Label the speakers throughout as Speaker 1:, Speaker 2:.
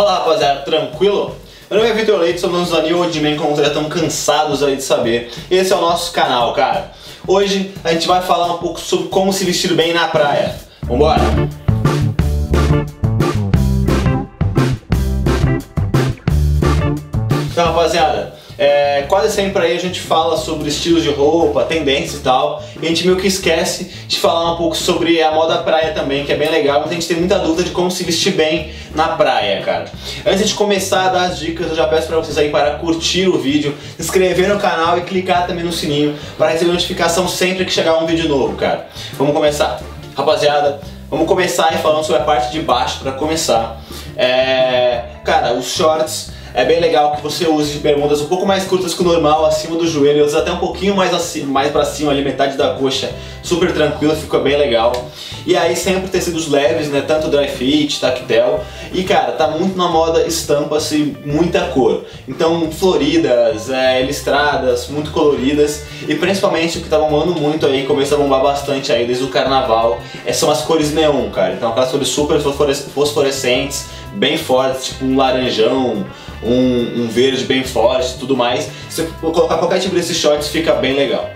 Speaker 1: Fala rapaziada, tranquilo? Meu nome é Vitor Leite, somos os Anil Odman, como vocês já estão cansados aí de saber. Esse é o nosso canal, cara. Hoje a gente vai falar um pouco sobre como se vestir bem na praia. Vambora! Então rapaziada, é, quase sempre aí a gente fala sobre estilos de roupa, tendência e tal, e a gente meio que esquece de falar um pouco sobre a moda praia também, que é bem legal, mas a gente tem muita dúvida de como se vestir bem na praia, cara. Antes de começar a dar as dicas, eu já peço para vocês aí para curtir o vídeo, se inscrever no canal e clicar também no sininho para receber notificação sempre que chegar um vídeo novo, cara. Vamos começar. Rapaziada, vamos começar aí falando sobre a parte de baixo para começar. É, cara, os shorts é bem legal que você use bermudas um pouco mais curtas que o normal, acima do joelho, usa até um pouquinho mais, acima, mais pra cima, ali metade da coxa, super tranquilo, fica bem legal. E aí sempre tecidos leves, né, tanto dry fit, tactel. E cara, tá muito na moda estampas e muita cor. Então floridas, é, listradas, muito coloridas. E principalmente o que tá bombando muito aí, começa a bombar bastante aí desde o carnaval, é, são as cores neon, cara. Então aquelas cores super fosforescentes, bem fortes, tipo um laranjão, um, um verde bem forte tudo mais. Se você colocar qualquer tipo desses shorts fica bem legal.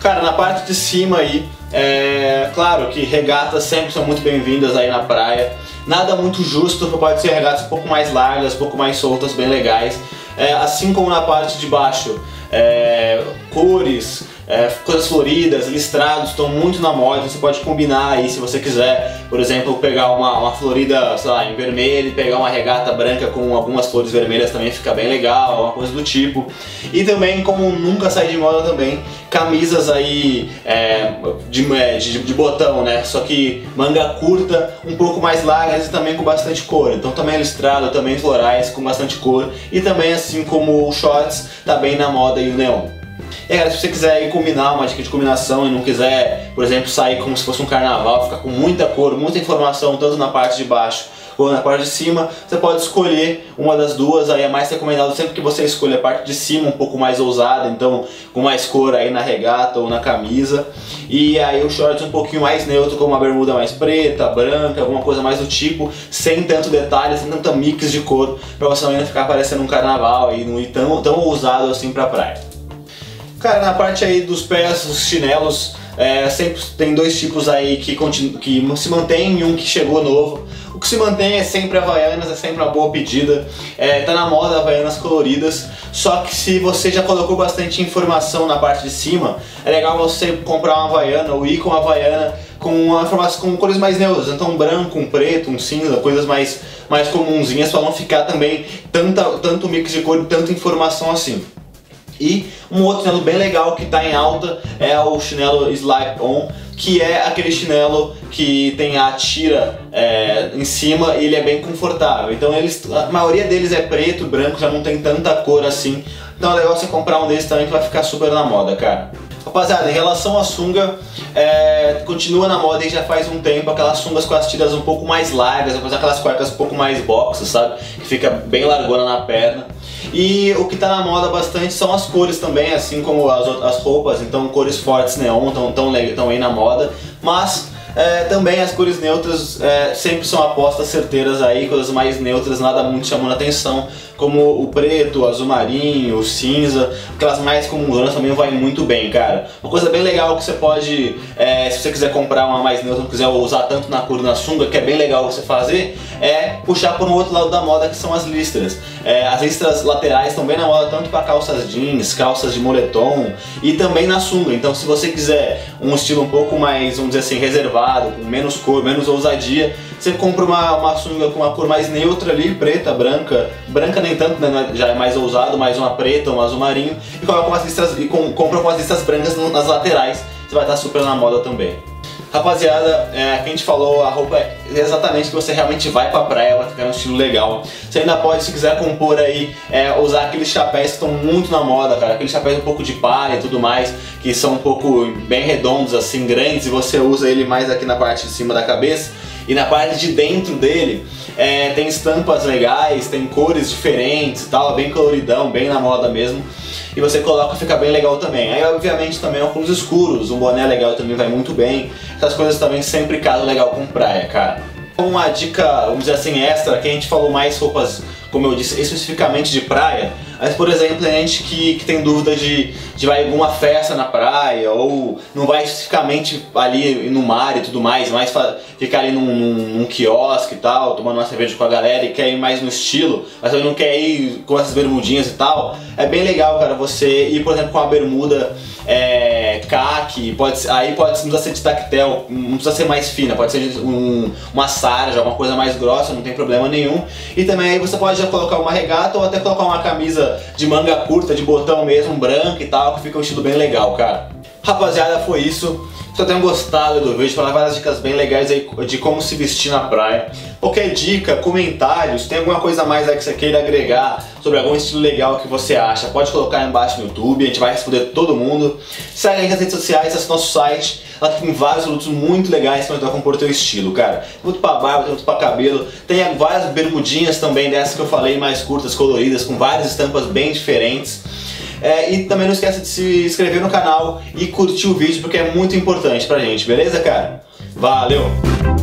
Speaker 1: Cara, na parte de cima aí, é claro que regatas sempre são muito bem-vindas aí na praia. Nada muito justo, pode ser regatas um pouco mais largas, um pouco mais soltas, bem legais. É, assim como na parte de baixo, é, cores, é, coisas floridas, listrados estão muito na moda, você pode combinar aí se você quiser, por exemplo, pegar uma, uma florida, sei lá, em vermelho pegar uma regata branca com algumas flores vermelhas também fica bem legal, uma coisa do tipo. E também, como nunca sai de moda também, camisas aí é, de, é, de, de, botão, né? Só que manga curta, um pouco mais largas e também com bastante cor. Então também listrado, também florais com bastante cor e também assim como shorts, tá bem na moda e o neon. E galera, se você quiser combinar uma dica de combinação e não quiser, por exemplo, sair como se fosse um carnaval, ficar com muita cor, muita informação, tanto na parte de baixo ou na parte de cima, você pode escolher uma das duas, aí é mais recomendado sempre que você escolha a parte de cima um pouco mais ousada, então com mais cor aí na regata ou na camisa, e aí o short um pouquinho mais neutro, com uma bermuda mais preta, branca, alguma coisa mais do tipo, sem tanto detalhe, sem tanta mix de cor, pra você não ficar parecendo um carnaval e não ir tão, tão ousado assim pra praia. Cara, na parte aí dos pés, os chinelos, é, sempre tem dois tipos aí que, que se mantém e um que chegou novo. O que se mantém é sempre Havaianas, é sempre uma boa pedida. É, tá na moda Havaianas coloridas, só que se você já colocou bastante informação na parte de cima, é legal você comprar uma Havaiana ou ir com uma Havaiana com uma informação com cores mais neutras, então um branco, um preto, um cinza, coisas mais, mais comunzinhas para não ficar também tanta, tanto mix de cor tanta informação assim. E um outro chinelo bem legal que está em alta é o chinelo Slide On, que é aquele chinelo que tem a tira é, em cima e ele é bem confortável. Então eles, a maioria deles é preto, branco, já não tem tanta cor assim. Então é legal você comprar um desses também que vai ficar super na moda, cara. Rapaziada, em relação à sunga, é, continua na moda e já faz um tempo aquelas sungas com as tiras um pouco mais largas, aquelas cuecas um pouco mais boxas, sabe? Que fica bem largona na perna. E o que está na moda bastante são as cores também, assim como as, as roupas, então cores fortes neon estão tão, tão aí na moda, mas é, também as cores neutras é, sempre são apostas certeiras aí, coisas mais neutras, nada muito chamando atenção, como o preto, o azul marinho, o cinza, aquelas mais comuns também vai muito bem, cara. Uma coisa bem legal que você pode, é, se você quiser comprar uma mais neutra, não quiser usar tanto na cor na sunga, que é bem legal você fazer, é puxar por um outro lado da moda que são as listras. É, as listras laterais estão bem na moda tanto para calças jeans, calças de moletom e também na sunga. Então se você quiser um estilo um pouco mais, vamos dizer assim, reservado, com menos cor, menos ousadia, você compra uma, uma sunga com uma cor mais neutra ali, preta, branca, branca nem tanto, né, já é mais ousado, mais uma preta, um azul marinho, e coloca umas listras, e com, compra com as listras brancas nas laterais, você vai estar super na moda também. Rapaziada, é, gente falou, a roupa é exatamente que você realmente vai pra praia, vai ficar um estilo legal. Você ainda pode, se quiser compor aí, é, usar aqueles chapéus que estão muito na moda, cara. Aqueles chapéus um pouco de palha e tudo mais, que são um pouco bem redondos, assim, grandes, e você usa ele mais aqui na parte de cima da cabeça. E na parte de dentro dele é, tem estampas legais, tem cores diferentes e tal, bem coloridão, bem na moda mesmo. E você coloca fica bem legal também. Aí obviamente também óculos escuros, um boné legal também vai muito bem. Essas coisas também sempre casam legal com praia, cara. Uma dica, vamos dizer assim, extra, que a gente falou mais roupas, como eu disse, especificamente de praia, mas, por exemplo, tem gente que, que tem dúvida de, de vai alguma festa na praia, ou não vai especificamente ali no mar e tudo mais, mas ficar ali num, num, num, quiosque e tal, tomando uma cerveja com a galera e quer ir mais no estilo, mas não quer ir com essas bermudinhas e tal. É bem legal, cara, você ir, por exemplo, com uma bermuda é, pode, aí pode, não ser de tactel, não precisa ser mais fina, pode ser um, uma sarja, alguma coisa mais grossa, não tem problema nenhum. E também aí você pode já colocar uma regata ou até colocar uma camisa de manga curta, de botão mesmo, branca e tal, que fica um estilo bem legal, cara. Rapaziada, foi isso. Espero tenham gostado do vídeo, falar várias dicas bem legais aí de como se vestir na praia. Qualquer dica, comentários, tem alguma coisa mais aí que você queira agregar sobre algum estilo legal que você acha, pode colocar aí embaixo no YouTube, a gente vai responder todo mundo. Segue aí nas redes sociais, acesse nosso site, lá tem vários produtos muito legais para compor o teu estilo, cara. Muito pra barba, muito pra cabelo, tem várias bermudinhas também dessas que eu falei, mais curtas, coloridas, com várias estampas bem diferentes. É, e também não esqueça de se inscrever no canal e curtir o vídeo porque é muito importante pra gente, beleza, cara? Valeu!